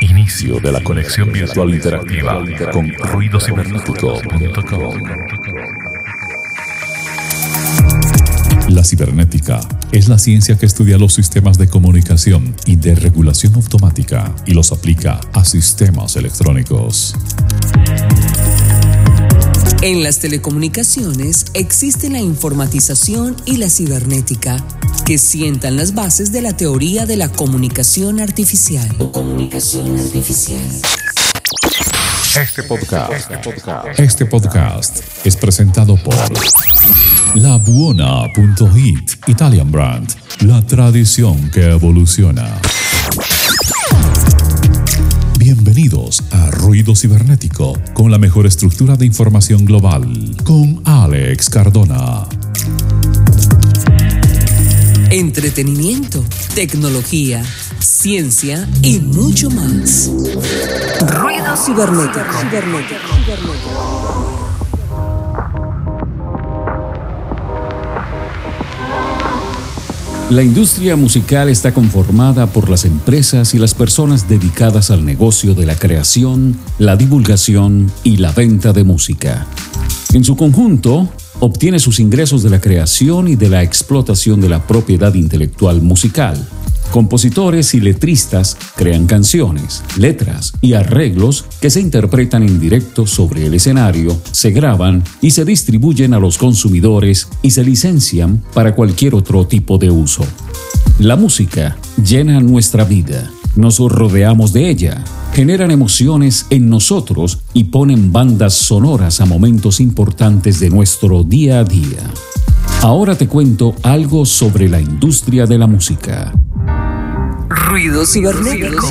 Inicio de la conexión virtual interactiva con ruidocibernético.com. La cibernética es la ciencia que estudia los sistemas de comunicación y de regulación automática y los aplica a sistemas electrónicos. En las telecomunicaciones existe la informatización y la cibernética, que sientan las bases de la teoría de la comunicación artificial. Comunicación artificial. Este podcast, este podcast es presentado por La Buona.it Italian Brand, la tradición que evoluciona. Bienvenidos a Ruido Cibernético con la mejor estructura de información global con Alex Cardona. Entretenimiento, tecnología, ciencia y mucho más. Ruido cibernético. La industria musical está conformada por las empresas y las personas dedicadas al negocio de la creación, la divulgación y la venta de música. En su conjunto, obtiene sus ingresos de la creación y de la explotación de la propiedad intelectual musical. Compositores y letristas crean canciones, letras y arreglos que se interpretan en directo sobre el escenario, se graban y se distribuyen a los consumidores y se licencian para cualquier otro tipo de uso. La música llena nuestra vida, nos rodeamos de ella, generan emociones en nosotros y ponen bandas sonoras a momentos importantes de nuestro día a día. Ahora te cuento algo sobre la industria de la música. Ruido cibernético.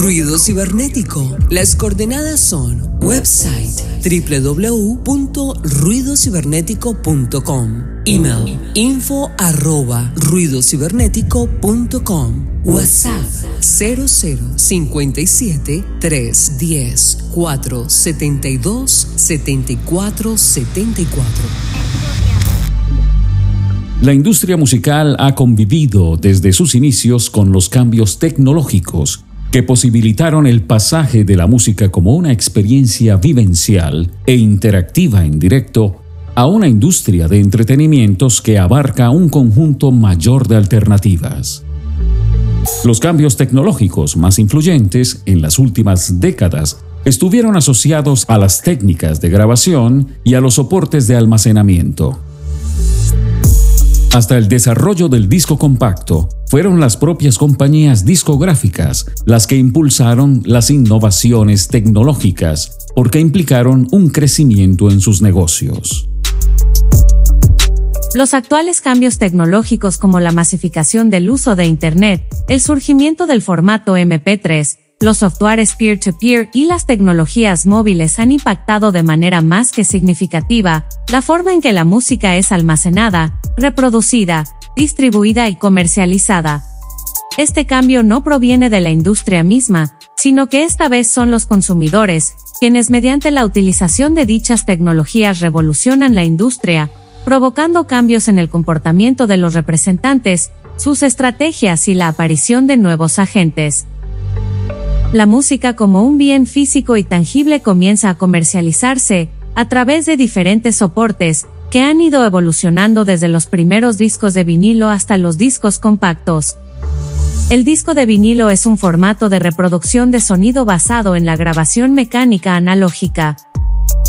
Ruido cibernético. Las coordenadas son website www.ruidocibernético.com Email info arroba ruidocibernético.com WhatsApp 0057 310 472 7474 La industria musical ha convivido desde sus inicios con los cambios tecnológicos que posibilitaron el pasaje de la música como una experiencia vivencial e interactiva en directo a una industria de entretenimientos que abarca un conjunto mayor de alternativas. Los cambios tecnológicos más influyentes en las últimas décadas estuvieron asociados a las técnicas de grabación y a los soportes de almacenamiento. Hasta el desarrollo del disco compacto, fueron las propias compañías discográficas las que impulsaron las innovaciones tecnológicas porque implicaron un crecimiento en sus negocios. Los actuales cambios tecnológicos como la masificación del uso de Internet, el surgimiento del formato MP3, los softwares peer-to-peer y las tecnologías móviles han impactado de manera más que significativa la forma en que la música es almacenada, reproducida, distribuida y comercializada. Este cambio no proviene de la industria misma, sino que esta vez son los consumidores, quienes mediante la utilización de dichas tecnologías revolucionan la industria, provocando cambios en el comportamiento de los representantes, sus estrategias y la aparición de nuevos agentes. La música como un bien físico y tangible comienza a comercializarse, a través de diferentes soportes, que han ido evolucionando desde los primeros discos de vinilo hasta los discos compactos. El disco de vinilo es un formato de reproducción de sonido basado en la grabación mecánica analógica.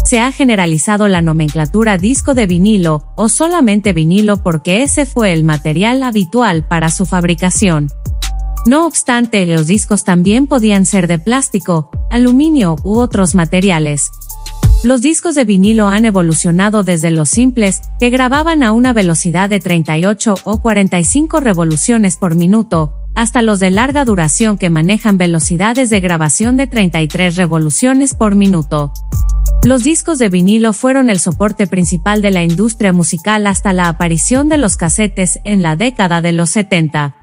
Se ha generalizado la nomenclatura disco de vinilo o solamente vinilo porque ese fue el material habitual para su fabricación. No obstante, los discos también podían ser de plástico, aluminio u otros materiales. Los discos de vinilo han evolucionado desde los simples, que grababan a una velocidad de 38 o 45 revoluciones por minuto, hasta los de larga duración que manejan velocidades de grabación de 33 revoluciones por minuto. Los discos de vinilo fueron el soporte principal de la industria musical hasta la aparición de los casetes en la década de los 70.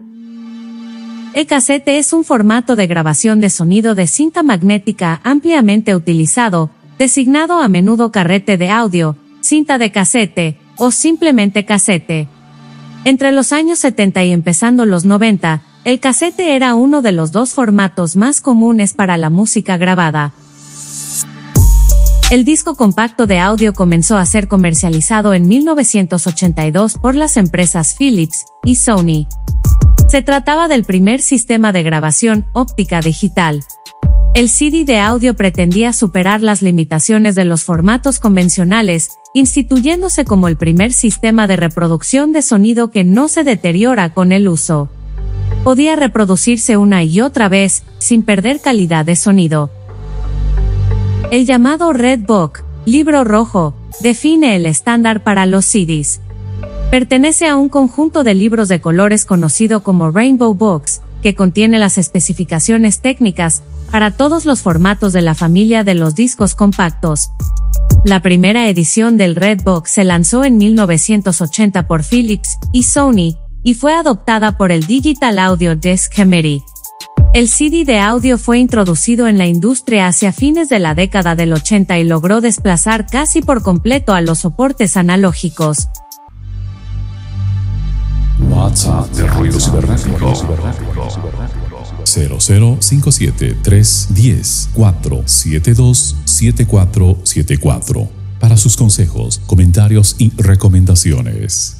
El casete es un formato de grabación de sonido de cinta magnética ampliamente utilizado, designado a menudo carrete de audio, cinta de casete, o simplemente casete. Entre los años 70 y empezando los 90, el casete era uno de los dos formatos más comunes para la música grabada. El disco compacto de audio comenzó a ser comercializado en 1982 por las empresas Philips y Sony. Se trataba del primer sistema de grabación óptica digital. El CD de audio pretendía superar las limitaciones de los formatos convencionales, instituyéndose como el primer sistema de reproducción de sonido que no se deteriora con el uso. Podía reproducirse una y otra vez, sin perder calidad de sonido. El llamado Red Book, libro rojo, define el estándar para los CDs. Pertenece a un conjunto de libros de colores conocido como Rainbow Books, que contiene las especificaciones técnicas para todos los formatos de la familia de los discos compactos. La primera edición del Red Box se lanzó en 1980 por Philips y Sony, y fue adoptada por el Digital Audio Disc Committee. El CD de audio fue introducido en la industria hacia fines de la década del 80 y logró desplazar casi por completo a los soportes analógicos. WhatsApp de ruido cibernético. 0057 310 472 7474 para sus consejos, comentarios y recomendaciones.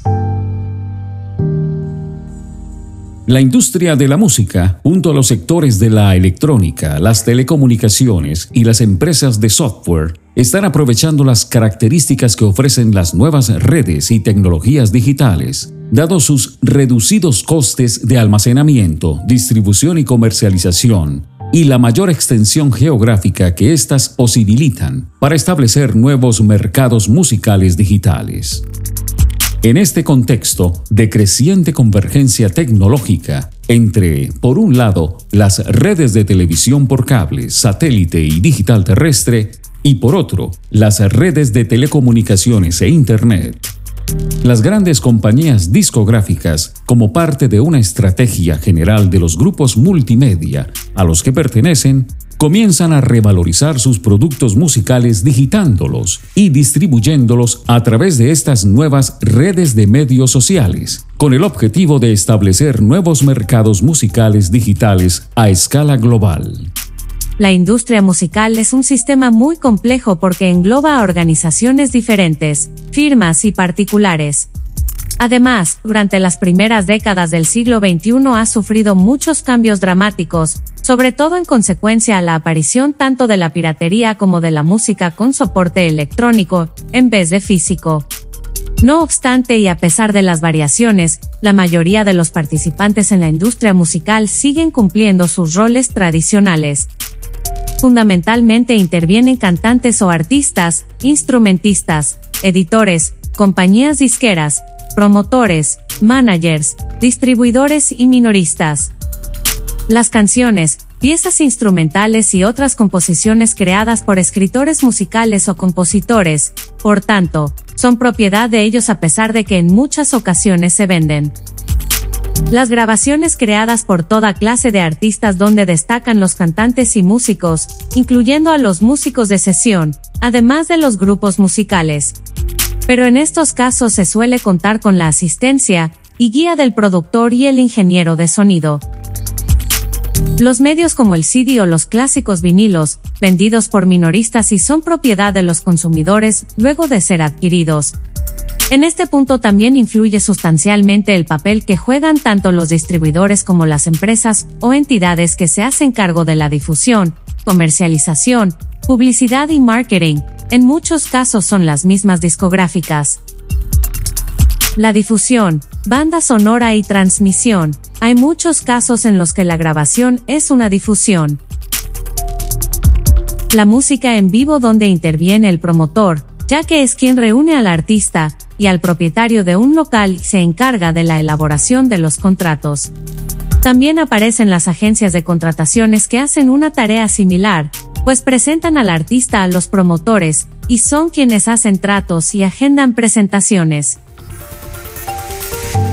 La industria de la música, junto a los sectores de la electrónica, las telecomunicaciones y las empresas de software, están aprovechando las características que ofrecen las nuevas redes y tecnologías digitales, dado sus reducidos costes de almacenamiento, distribución y comercialización, y la mayor extensión geográfica que éstas posibilitan para establecer nuevos mercados musicales digitales. En este contexto de creciente convergencia tecnológica entre, por un lado, las redes de televisión por cable, satélite y digital terrestre, y por otro, las redes de telecomunicaciones e Internet, las grandes compañías discográficas, como parte de una estrategia general de los grupos multimedia a los que pertenecen, comienzan a revalorizar sus productos musicales digitándolos y distribuyéndolos a través de estas nuevas redes de medios sociales, con el objetivo de establecer nuevos mercados musicales digitales a escala global. La industria musical es un sistema muy complejo porque engloba a organizaciones diferentes, firmas y particulares, Además, durante las primeras décadas del siglo XXI ha sufrido muchos cambios dramáticos, sobre todo en consecuencia a la aparición tanto de la piratería como de la música con soporte electrónico, en vez de físico. No obstante y a pesar de las variaciones, la mayoría de los participantes en la industria musical siguen cumpliendo sus roles tradicionales. Fundamentalmente intervienen cantantes o artistas, instrumentistas, editores, compañías disqueras, promotores, managers, distribuidores y minoristas. Las canciones, piezas instrumentales y otras composiciones creadas por escritores musicales o compositores, por tanto, son propiedad de ellos a pesar de que en muchas ocasiones se venden. Las grabaciones creadas por toda clase de artistas donde destacan los cantantes y músicos, incluyendo a los músicos de sesión, además de los grupos musicales, pero en estos casos se suele contar con la asistencia y guía del productor y el ingeniero de sonido. Los medios como el CD o los clásicos vinilos, vendidos por minoristas y son propiedad de los consumidores luego de ser adquiridos. En este punto también influye sustancialmente el papel que juegan tanto los distribuidores como las empresas o entidades que se hacen cargo de la difusión, comercialización, publicidad y marketing, en muchos casos son las mismas discográficas. La difusión, banda sonora y transmisión. Hay muchos casos en los que la grabación es una difusión. La música en vivo donde interviene el promotor, ya que es quien reúne al artista y al propietario de un local y se encarga de la elaboración de los contratos. También aparecen las agencias de contrataciones que hacen una tarea similar, pues presentan al artista a los promotores, y son quienes hacen tratos y agendan presentaciones.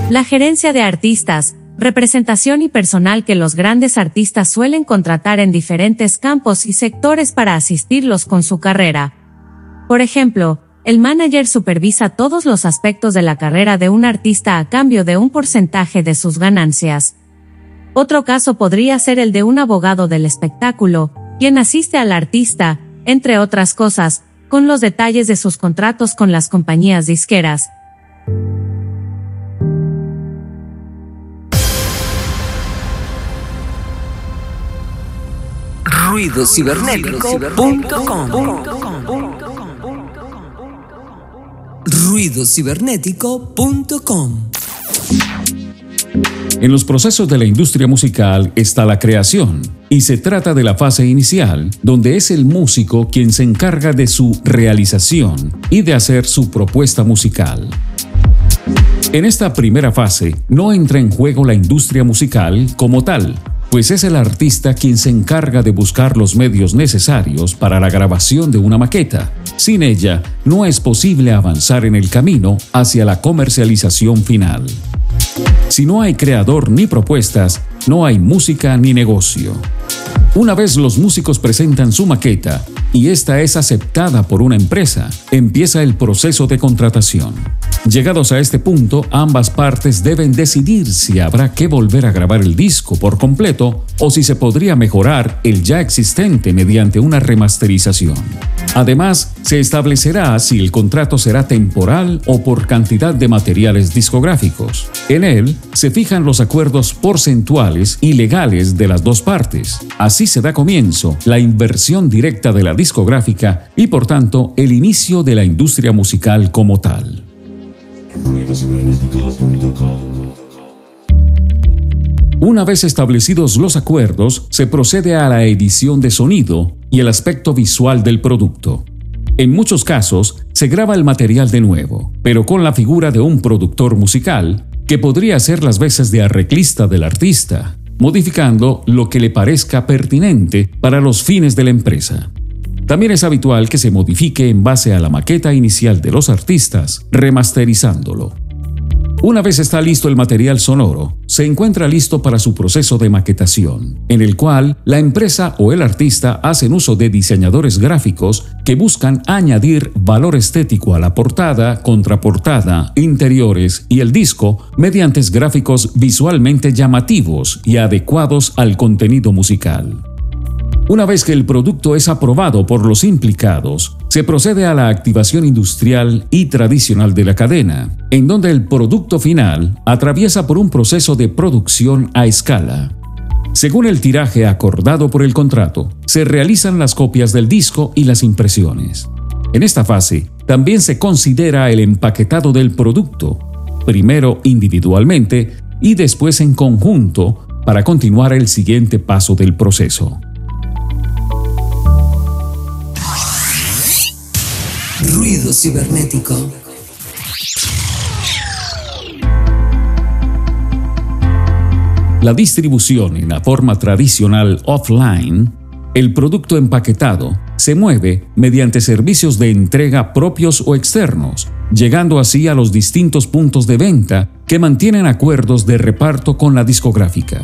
La gerencia de artistas, representación y personal que los grandes artistas suelen contratar en diferentes campos y sectores para asistirlos con su carrera. Por ejemplo, el manager supervisa todos los aspectos de la carrera de un artista a cambio de un porcentaje de sus ganancias. Otro caso podría ser el de un abogado del espectáculo, quien asiste al artista, entre otras cosas, con los detalles de sus contratos con las compañías disqueras. ruidocibernético.com En los procesos de la industria musical está la creación, y se trata de la fase inicial, donde es el músico quien se encarga de su realización y de hacer su propuesta musical. En esta primera fase no entra en juego la industria musical como tal, pues es el artista quien se encarga de buscar los medios necesarios para la grabación de una maqueta. Sin ella, no es posible avanzar en el camino hacia la comercialización final. Si no hay creador ni propuestas, no hay música ni negocio. Una vez los músicos presentan su maqueta y esta es aceptada por una empresa, empieza el proceso de contratación. Llegados a este punto, ambas partes deben decidir si habrá que volver a grabar el disco por completo o si se podría mejorar el ya existente mediante una remasterización. Además, se establecerá si el contrato será temporal o por cantidad de materiales discográficos. En él se fijan los acuerdos porcentuales y legales de las dos partes. Así se da comienzo la inversión directa de la discográfica y por tanto el inicio de la industria musical como tal. Una vez establecidos los acuerdos, se procede a la edición de sonido y el aspecto visual del producto. En muchos casos, se graba el material de nuevo, pero con la figura de un productor musical, que podría hacer las veces de arreglista del artista, modificando lo que le parezca pertinente para los fines de la empresa. También es habitual que se modifique en base a la maqueta inicial de los artistas, remasterizándolo. Una vez está listo el material sonoro, se encuentra listo para su proceso de maquetación, en el cual la empresa o el artista hacen uso de diseñadores gráficos que buscan añadir valor estético a la portada, contraportada, interiores y el disco mediante gráficos visualmente llamativos y adecuados al contenido musical. Una vez que el producto es aprobado por los implicados, se procede a la activación industrial y tradicional de la cadena, en donde el producto final atraviesa por un proceso de producción a escala. Según el tiraje acordado por el contrato, se realizan las copias del disco y las impresiones. En esta fase, también se considera el empaquetado del producto, primero individualmente y después en conjunto para continuar el siguiente paso del proceso. Ruido cibernético. La distribución en la forma tradicional offline, el producto empaquetado, se mueve mediante servicios de entrega propios o externos, llegando así a los distintos puntos de venta que mantienen acuerdos de reparto con la discográfica.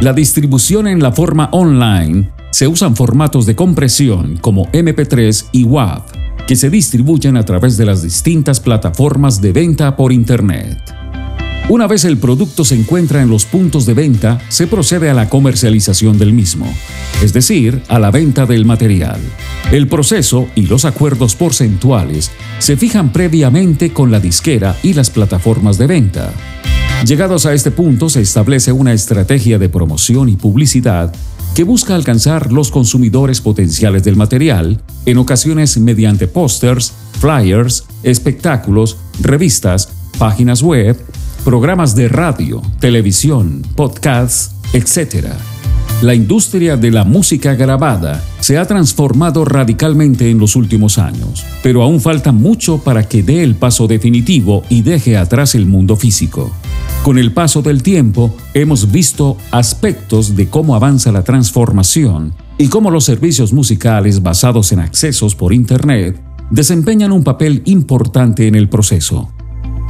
La distribución en la forma online se usan formatos de compresión como MP3 y WAV que se distribuyen a través de las distintas plataformas de venta por Internet. Una vez el producto se encuentra en los puntos de venta, se procede a la comercialización del mismo, es decir, a la venta del material. El proceso y los acuerdos porcentuales se fijan previamente con la disquera y las plataformas de venta. Llegados a este punto se establece una estrategia de promoción y publicidad que busca alcanzar los consumidores potenciales del material, en ocasiones mediante pósters, flyers, espectáculos, revistas, páginas web, programas de radio, televisión, podcasts, etc. La industria de la música grabada se ha transformado radicalmente en los últimos años, pero aún falta mucho para que dé el paso definitivo y deje atrás el mundo físico. Con el paso del tiempo, hemos visto aspectos de cómo avanza la transformación y cómo los servicios musicales basados en accesos por Internet desempeñan un papel importante en el proceso.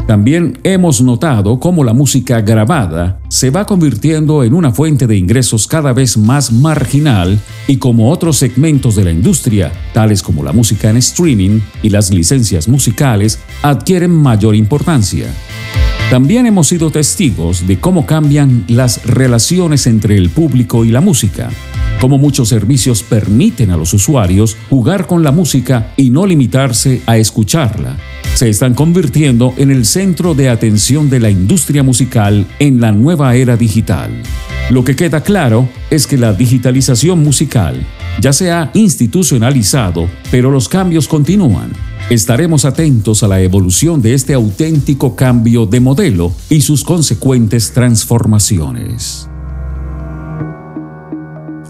También hemos notado cómo la música grabada se va convirtiendo en una fuente de ingresos cada vez más marginal y como otros segmentos de la industria, tales como la música en streaming y las licencias musicales, adquieren mayor importancia. También hemos sido testigos de cómo cambian las relaciones entre el público y la música, cómo muchos servicios permiten a los usuarios jugar con la música y no limitarse a escucharla. Se están convirtiendo en el centro de atención de la industria musical en la nueva era digital. Lo que queda claro es que la digitalización musical ya se ha institucionalizado, pero los cambios continúan. Estaremos atentos a la evolución de este auténtico cambio de modelo y sus consecuentes transformaciones.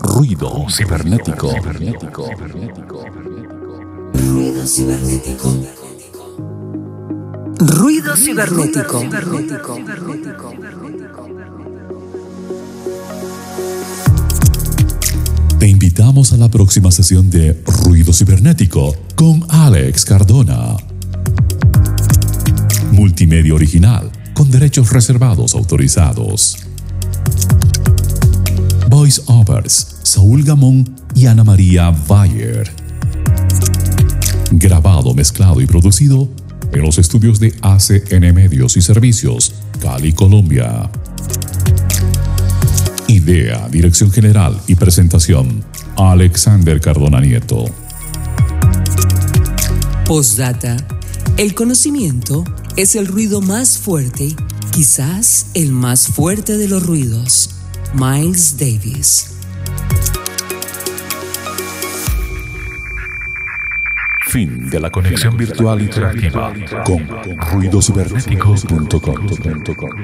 Ruido cibernético. Ruido cibernético. Ruido cibernético. Invitamos a la próxima sesión de Ruido Cibernético con Alex Cardona. Multimedia original con derechos reservados autorizados. Voice Overs, Saúl Gamón y Ana María Bayer. Grabado, mezclado y producido en los estudios de ACN Medios y Servicios, Cali, Colombia. Idea, dirección general y presentación, Alexander Cardona Nieto. Postdata. El conocimiento es el ruido más fuerte, quizás el más fuerte de los ruidos. Miles Davis. Fin de la conexión virtual interactiva con ruidocibernético.com.